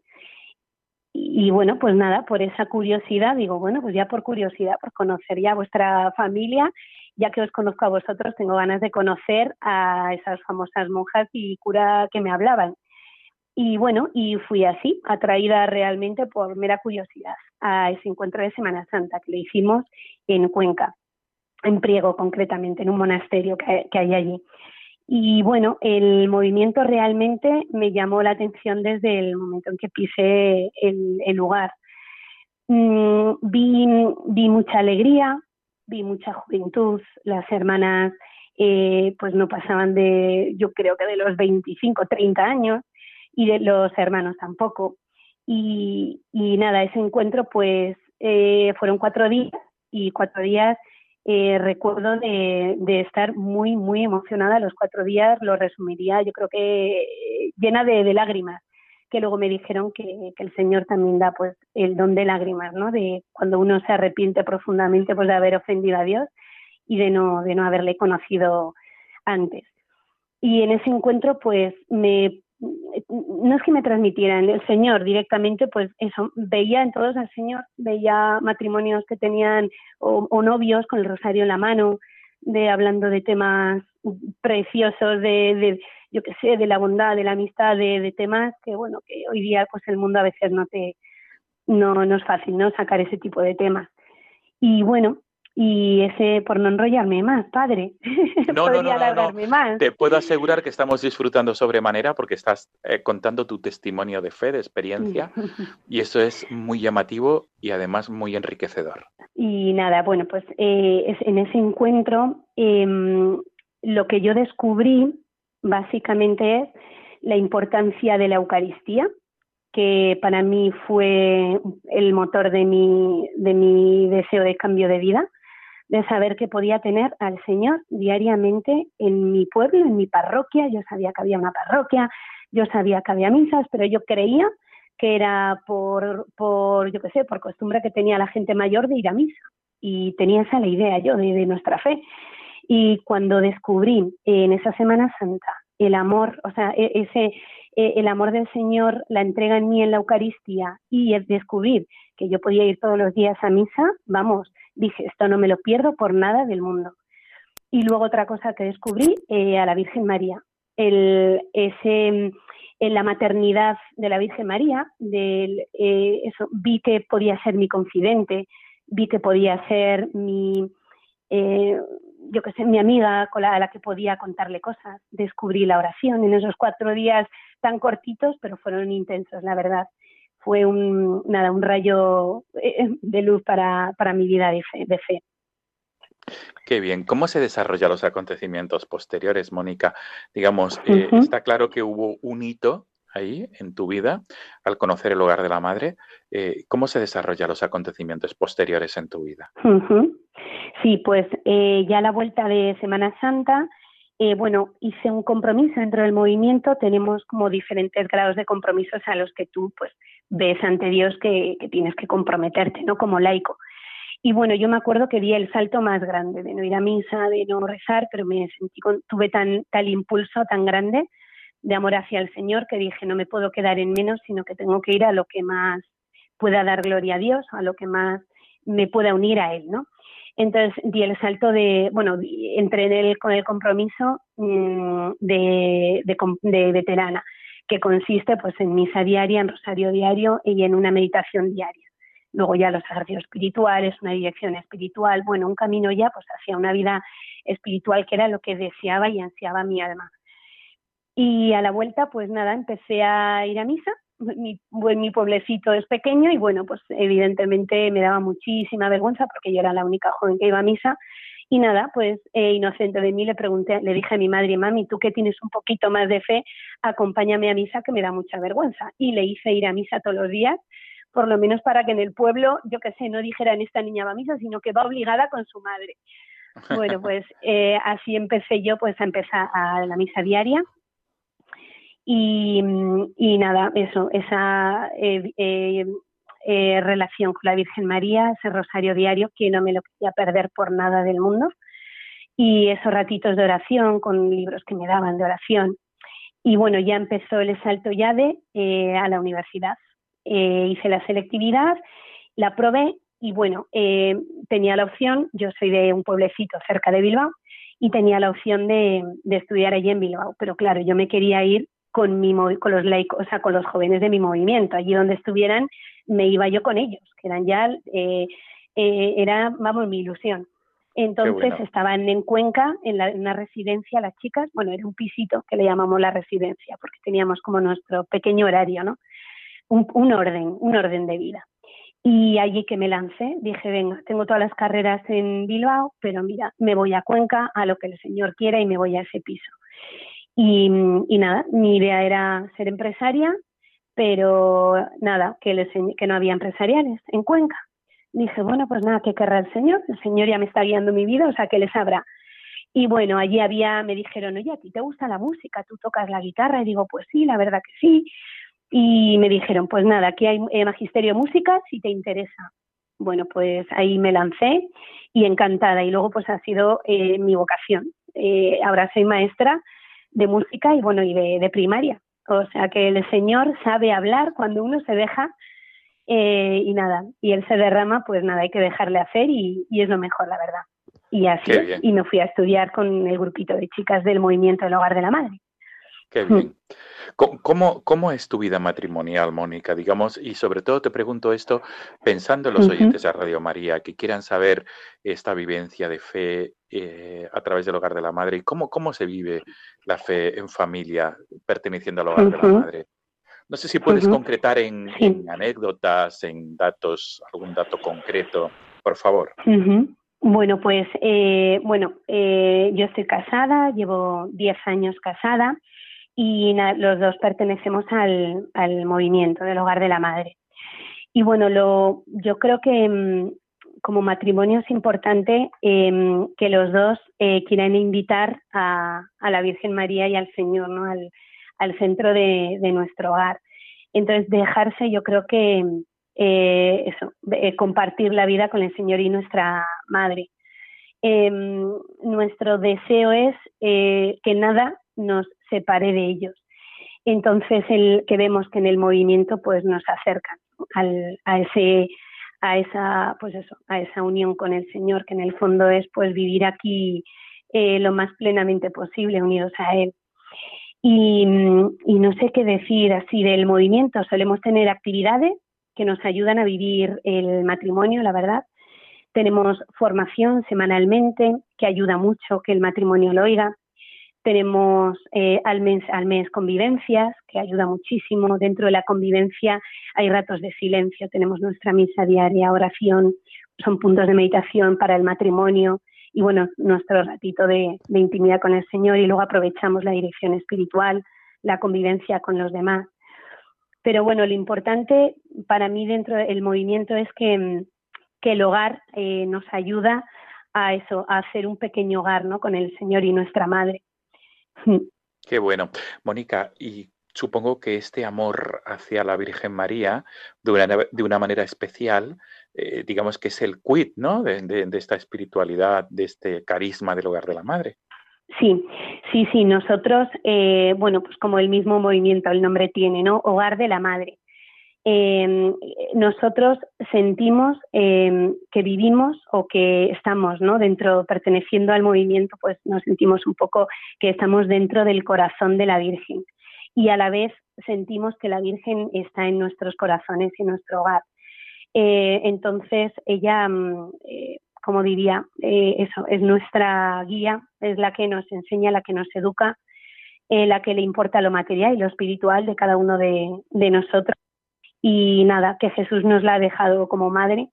Y, y, bueno, pues nada, por esa curiosidad, digo, bueno, pues ya por curiosidad, por conocer ya vuestra familia, ya que os conozco a vosotros, tengo ganas de conocer a esas famosas monjas y cura que me hablaban. Y bueno, y fui así, atraída realmente por mera curiosidad a ese encuentro de Semana Santa que le hicimos en Cuenca, en Priego concretamente, en un monasterio que, hay allí. Y bueno, el movimiento realmente me llamó la atención desde el momento en que pisé el, el lugar. Mm, vi, vi mucha alegría, vi mucha juventud, las hermanas eh, pues no pasaban de, yo creo que de los 25, 30 años, y de los hermanos tampoco. Y, y nada, ese encuentro pues eh, fueron cuatro días y cuatro días eh, recuerdo de, de, estar muy, muy emocionada los cuatro días, lo resumiría yo creo que llena de, de lágrimas, que luego me dijeron que, que, el Señor también da pues el don de lágrimas, ¿no? De cuando uno se arrepiente profundamente pues de haber ofendido a Dios y de no, de no haberle conocido antes. Y en ese encuentro pues me no es que me transmitieran el Señor directamente, pues eso, veía en todos al Señor, veía matrimonios que tenían o, o novios con el rosario en la mano, de hablando de temas preciosos, de, de yo qué sé, de la bondad, de la amistad, de, de, temas que bueno, que hoy día pues el mundo a veces no te, no, no es fácil, ¿no? Sacar ese tipo de temas. Y bueno, y ese por no enrollarme más, padre. No, no, no, alargarme más. Te puedo asegurar que estamos disfrutando sobremanera porque estás eh, contando tu testimonio de fe, de experiencia, y eso es muy llamativo y además muy enriquecedor. Y nada, bueno, pues eh, en ese encuentro eh, lo que yo descubrí básicamente es la importancia de la Eucaristía, que para mí fue el motor de mi, de mi deseo de cambio de vida de saber que podía tener al Señor diariamente en mi pueblo, en mi parroquia. Yo sabía que había una parroquia, yo sabía que había misas, pero yo creía que era por, por yo qué sé, por costumbre que tenía la gente mayor de ir a misa. Y tenía esa la idea yo de, de nuestra fe. Y cuando descubrí en esa Semana Santa el amor, o sea, e, ese, e, el amor del Señor, la entrega en mí en la Eucaristía y el descubrir que yo podía ir todos los días a misa, vamos, dije, esto no me lo pierdo por nada del mundo. Y luego otra cosa que descubrí, eh, a la Virgen María, el, ese, en la maternidad de la Virgen María, del, eh, eso, vi que podía ser mi confidente, vi que podía ser mi, eh, yo que sé, mi amiga con la, a la que podía contarle cosas. Descubrí la oración en esos cuatro días tan cortitos, pero fueron intensos, la verdad fue un, nada, un rayo eh, de luz para, para mi vida de fe, de fe. Qué bien. ¿Cómo se desarrollan los acontecimientos posteriores, Mónica? Digamos, eh, uh -huh. está claro que hubo un hito ahí en tu vida al conocer el hogar de la madre. Eh, ¿Cómo se desarrollan los acontecimientos posteriores en tu vida? Uh -huh. Sí, pues eh, ya a la vuelta de Semana Santa, eh, bueno, hice un compromiso dentro del movimiento. Tenemos como diferentes grados de compromisos a los que tú, pues, ves ante Dios que, tienes que comprometerte, ¿no? Como laico. Y bueno, yo me acuerdo que di el salto más grande de no ir a misa, de no rezar, pero me sentí con, tuve tan tal impulso tan grande de amor hacia el Señor que dije no me puedo quedar en menos, sino que tengo que ir a lo que más pueda dar gloria a Dios, a lo que más me pueda unir a Él, ¿no? Entonces di el salto de, bueno, entré en con el compromiso de, de, de, veterana, que consiste pues en misa diaria, en rosario diario y en una meditación diaria. Luego ya los ejercicios espirituales, una dirección espiritual, bueno, un camino ya pues hacia una vida espiritual que era lo que deseaba y ansiaba mi alma. Y a la vuelta, pues nada, empecé a ir a misa. Mi, bueno, mi pueblecito es pequeño y bueno, pues evidentemente me daba muchísima vergüenza porque yo era la única joven que iba a misa. Y nada, pues eh, inocente de mí le pregunté, le dije a mi madre, mami, tú que tienes un poquito más de fe, acompáñame a misa que me da mucha vergüenza. Y le hice ir a misa todos los días, por lo menos para que en el pueblo, yo qué sé, no dijeran esta niña va a misa, sino que va obligada con su madre. Bueno, pues eh, así empecé yo pues a empezar a la misa diaria y, y nada, eso, esa, eh, eh, eh, relación con la Virgen María, ese rosario diario que no me lo quería perder por nada del mundo y esos ratitos de oración con libros que me daban de oración. Y bueno, ya empezó el salto ya de eh, a la universidad. Eh, hice la selectividad, la probé y bueno, eh, tenía la opción, yo soy de un pueblecito cerca de Bilbao y tenía la opción de, de estudiar allí en Bilbao, pero claro, yo me quería ir con, mi, movi- con los laicos, o sea, con los jóvenes de mi movimiento, allí donde estuvieran, me iba yo con ellos, que eran ya, eh, eh, era, vamos, mi ilusión. Entonces bueno. estaban en Cuenca, en, la- en una residencia, las chicas, bueno, era un pisito que le llamamos la residencia, porque teníamos como nuestro pequeño horario, ¿no? Un, un orden, un orden de vida. Y allí que me lancé, dije, venga, tengo todas las carreras en Bilbao, pero mira, me voy a Cuenca a lo que el Señor quiera y me voy a ese piso. Y, y nada, mi idea era ser empresaria, pero nada, que, le que no había empresariales en Cuenca. Dije, bueno, pues nada, ¿qué querrá el Señor? El Señor ya me está guiando mi vida, o sea, que le sabrá. Y bueno, allí había, me dijeron, oye, ¿a ti te gusta la música? ¿Tú tocas la guitarra? Y digo, pues sí, la verdad que sí. Y me dijeron, pues nada, aquí hay eh, Magisterio Música, si te interesa. Bueno, pues ahí me lancé y encantada. Y luego pues ha sido eh, mi vocación. Eh, ahora soy maestra de música y bueno, y de, de primaria. O sea que el Señor sabe hablar cuando uno se deja eh, y nada, y Él se derrama, pues nada, hay que dejarle hacer y, y es lo mejor, la verdad. Y así es. Y me fui a estudiar con el grupito de chicas del movimiento del hogar de la madre. Qué bien. ¿Cómo, cómo, es tu vida matrimonial, Mónica? Digamos, y sobre todo te pregunto esto pensando en los oyentes de Radio María que quieran saber esta vivencia de fe eh, a través del hogar de la madre y cómo, cómo se vive la fe en familia perteneciendo al hogar de la madre. No sé si puedes concretar en, Sí. en anécdotas, en datos, algún dato concreto, por favor. Bueno, pues eh, bueno, eh, yo estoy casada, llevo 10 años casada y los dos pertenecemos al, movimiento del hogar de la madre. Y bueno, lo, yo creo que mm, como matrimonio es importante em, que los dos eh, quieran invitar a, la Virgen María y al Señor, ¿no? Al, centro de, de nuestro hogar. Entonces, dejarse, yo creo que eh, eso, eh, compartir la vida con el Señor y nuestra Madre. Em, nuestro deseo es eh, que nada nos separe de ellos. Entonces, el que vemos que en el movimiento pues nos acercan al, a ese a esa pues eso a esa unión con el Señor que en el fondo es pues vivir aquí eh, lo más plenamente posible unidos a él. Y, mm, y no sé qué decir así del movimiento. Solemos tener actividades que nos ayudan a vivir el matrimonio la verdad. Tenemos formación semanalmente que ayuda mucho que el matrimonio lo oiga tenemos eh, al, mes, al mes convivencias, que ayuda muchísimo. Dentro de la convivencia hay ratos de silencio, tenemos nuestra misa diaria, oración, son puntos de meditación para el matrimonio y bueno, nuestro ratito de, intimidad con el Señor y luego aprovechamos la dirección espiritual, la convivencia con los demás. Pero bueno, lo importante para mí dentro del movimiento es que, que el hogar eh, nos ayuda a eso, a hacer un pequeño hogar ¿no? con el Señor y nuestra Madre. Qué bueno. Mónica, y supongo que este amor hacia la Virgen María, de una, de una manera especial, eh, digamos que es el quid, ¿no? De, de- de esta espiritualidad, de este carisma del hogar de la madre. Sí, sí, sí, nosotros, eh, bueno, pues como el mismo movimiento, el nombre tiene, ¿no? Hogar de la Madre. Eh, nosotros sentimos eh, que vivimos o que estamos, ¿no? Dentro, perteneciendo al movimiento, pues nos sentimos un poco que estamos dentro del corazón de la Virgen y a la vez sentimos que la Virgen está en nuestros corazones y en nuestro hogar. Eh, entonces, ella, mm, eh, como diría, eh, eso, es nuestra guía, es la que nos enseña, la que nos educa, la que le importa lo material y lo espiritual de cada uno de nosotros. Y nada, que Jesús nos la ha dejado como madre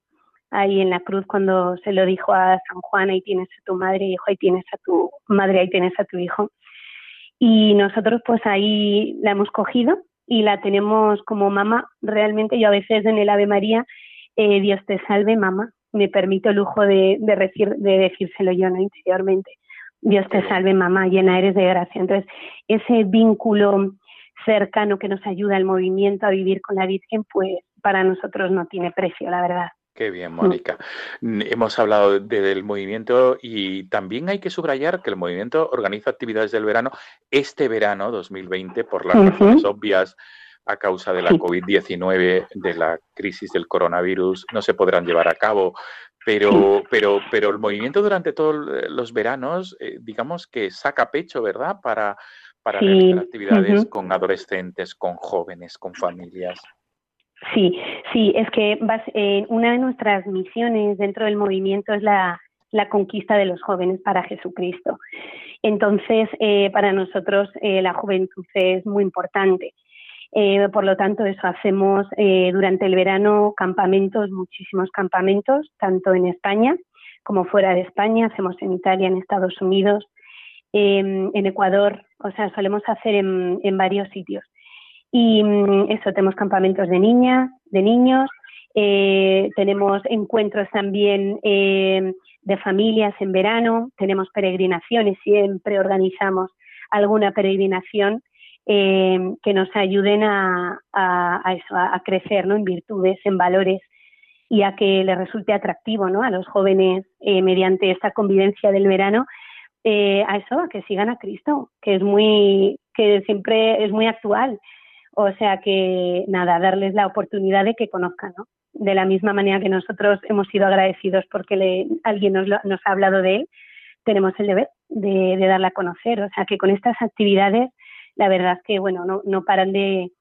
ahí en la cruz cuando se lo dijo a San Juan, ahí tienes a tu madre, hijo, ahí tienes a tu madre, ahí tienes a tu hijo. Y nosotros pues ahí la hemos cogido y la tenemos como mamá. Realmente yo a veces en el Ave María, eh, Dios te salve mamá, me permito el lujo de, de, decir, de decírselo yo ¿no? interiormente. Dios te salve mamá, llena eres de gracia. Entonces, ese vínculo cercano que nos ayuda al movimiento a vivir con la Virgen, pues para nosotros no tiene precio, la verdad. Qué bien, Mónica. N- Hemos hablado de- del movimiento y también hay que subrayar que el movimiento organiza actividades del verano este verano 2020 por las razones obvias a causa de la Sí. COVID-19, de la crisis del coronavirus, no se podrán llevar a cabo. Pero, pero, pero el movimiento durante todos los veranos, eh, digamos que saca pecho, ¿verdad? Para, para Sí, realizar actividades con adolescentes, con jóvenes, con familias. Sí, sí, es que eh, una de nuestras misiones dentro del movimiento es la, la conquista de los jóvenes para Jesucristo. Entonces, eh, para nosotros eh, la juventud es muy importante. Por lo tanto, eso hacemos durante el verano campamentos, muchísimos campamentos, tanto en España como fuera de España. Hacemos en Italia, en Estados Unidos, en Ecuador, o sea, solemos hacer en, varios sitios. Y mm, eso, tenemos campamentos de niñas, de niños, eh, tenemos encuentros también eh, de familias en verano, tenemos peregrinaciones, siempre organizamos alguna peregrinación eh, que nos ayuden a, a- crecer ¿no? en virtudes, en valores y a que les resulte atractivo ¿no? a los jóvenes mediante esta convivencia del verano eh, a eso, a que sigan a Cristo, que es muy, que siempre es muy actual. O sea que nada, darles la oportunidad de que conozcan, ¿no? De la misma manera que nosotros hemos sido agradecidos porque le- alguien nos, lo- nos ha hablado de él, tenemos el deber de, de darla a conocer. O sea que con estas actividades, la verdad es que bueno, no, no paran de,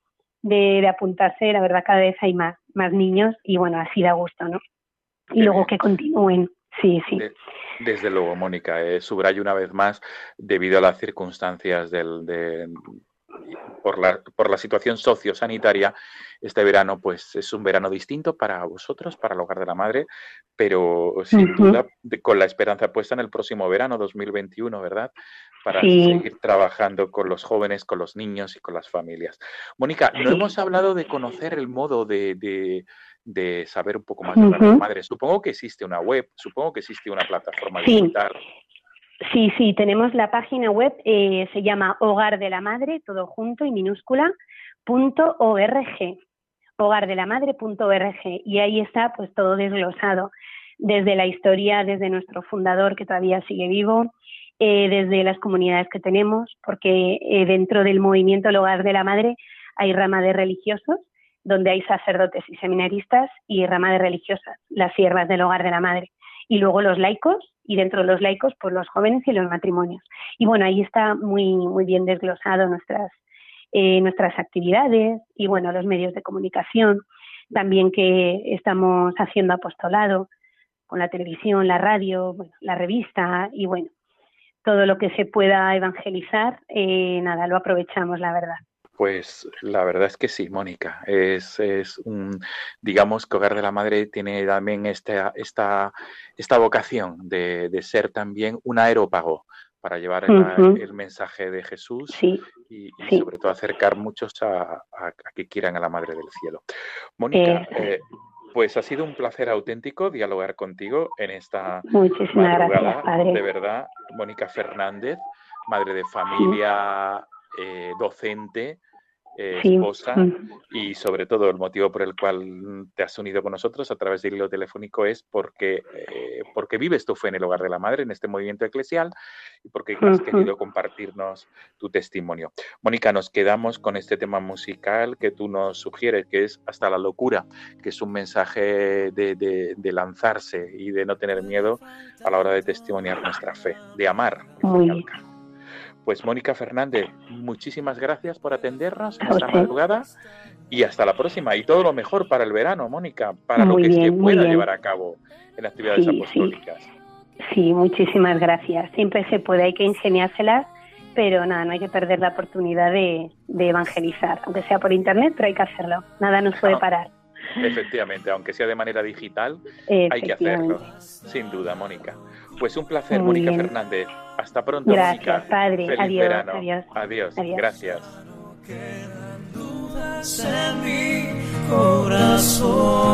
de, de apuntarse, la verdad cada vez hay más, más niños y bueno, así da gusto, ¿no? Y Qué luego bien. que continúen, sí, sí. De- desde luego, Mónica, eh, subrayo una vez más, debido a las circunstancias del, de, por, la, por la situación sociosanitaria, este verano pues es un verano distinto para vosotros, para el Hogar de la Madre, pero sin duda con la esperanza puesta en el próximo verano 2021, ¿verdad? Para Sí. seguir trabajando con los jóvenes, con los niños y con las familias. Mónica, no Sí. hemos hablado de conocer el modo de, de- de saber un poco más de Hogar de la Ujú. Madre. Supongo que existe una web, supongo que existe una plataforma Sí. digital. Sí, sí, tenemos la página web, eh, se llama Hogar de la Madre, todo junto y minúscula, punto org, hogardelamadre.org, y ahí está pues todo desglosado, desde la historia, desde nuestro fundador que todavía sigue vivo, eh, desde las comunidades que tenemos, porque eh, dentro del movimiento El Hogar de la Madre hay rama de religiosos, donde hay sacerdotes y seminaristas, y rama de religiosas, las siervas del Hogar de la Madre. Y luego los laicos y dentro de los laicos pues los jóvenes y los matrimonios. Y bueno ahí está muy muy bien desglosado nuestras eh, nuestras actividades y bueno los medios de comunicación también que estamos haciendo apostolado con la televisión la radio bueno, la revista y bueno todo lo que se pueda evangelizar eh, nada lo aprovechamos la verdad Pues la verdad es que sí, Mónica. Es, es un, digamos que Hogar de la Madre tiene también esta, esta, esta vocación de, de ser también un aerópago para llevar el, mensaje de Jesús sí y, y Sí. sobre todo acercar muchos a, a- a que quieran a la Madre del Cielo. Mónica, eh, pues ha sido un placer auténtico dialogar contigo en esta muchísimas gracias madrugada. padre De verdad, Mónica Fernández, madre de familia, eh, docente, eh, sí esposa Mm. y sobre todo el motivo por el cual te has unido con nosotros a través del hilo telefónico es porque, eh, porque vives tu fe en el hogar de la madre, en este movimiento eclesial y porque has querido compartirnos tu testimonio. Mónica, nos quedamos con este tema musical que tú nos sugieres, que es Hasta la locura, que es un mensaje de, de- de lanzarse y de no tener miedo a la hora de testimoniar nuestra fe, de amar. Muy. Pues Mónica Fernández, muchísimas gracias por atendernos esta madrugada y hasta la próxima. Y todo lo mejor para el verano, Mónica, para Muy lo que se bien, muy pueda bien. llevar a cabo en actividades Sí, apostólicas. Sí, muchísimas gracias. Siempre se puede, hay que ingeniárselas, pero nada, no hay que perder la oportunidad de, de evangelizar, aunque sea por internet, pero hay que hacerlo. Nada nos puede Ah, parar. Efectivamente, aunque sea de manera digital, hay que hacerlo. Sin duda, Mónica. Pues un placer, Muy Mónica bien. Fernández. Hasta pronto, Gracias, Mónica. padre. Feliz Adiós, verano. adiós. Adiós. Adiós. Gracias. quedan dudas en mi corazón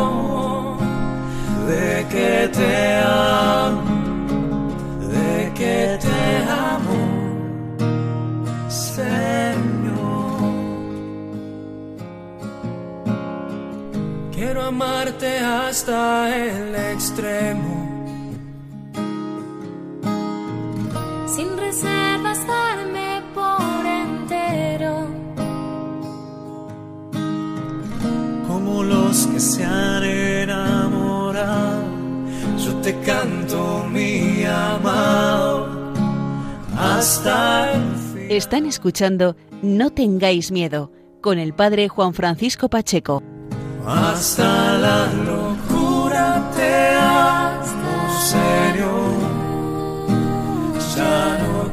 de que te amo, de que te amo, Señor. Quiero amarte hasta el extremo. Sin reservas darme por entero. Como los que se han enamorado, yo te canto mi amado hasta el fin. Están escuchando No tengáis miedo con el padre Juan Francisco Pacheco. Hasta la locura te amo,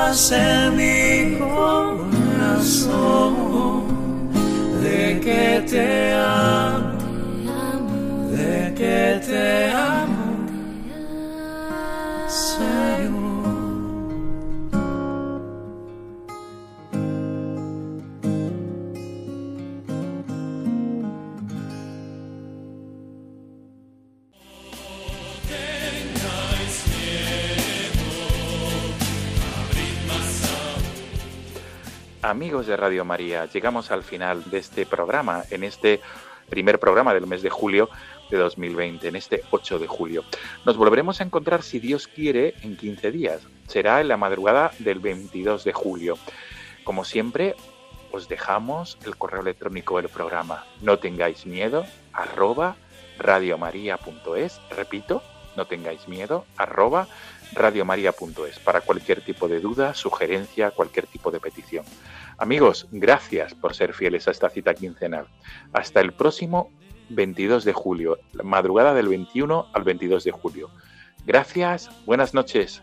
dudas en mi corazón de que te amo, de que te amo, Amigos de Radio María, llegamos al final de este programa, en este primer programa del mes de julio de 2020, en este 8 de julio. Nos volveremos a encontrar, si Dios quiere, en 15 días. Será en la madrugada del 22 de julio. Como siempre, os dejamos el correo electrónico del programa. No tengáis miedo, arroba radiomaria.es. Repito, no tengáis miedo, arroba radiomaria.es para cualquier tipo de duda, sugerencia, cualquier tipo de petición. Amigos, gracias por ser fieles a esta cita quincenal. Hasta el próximo 22 de julio, la madrugada del 21 al 22 de julio. Gracias, buenas noches.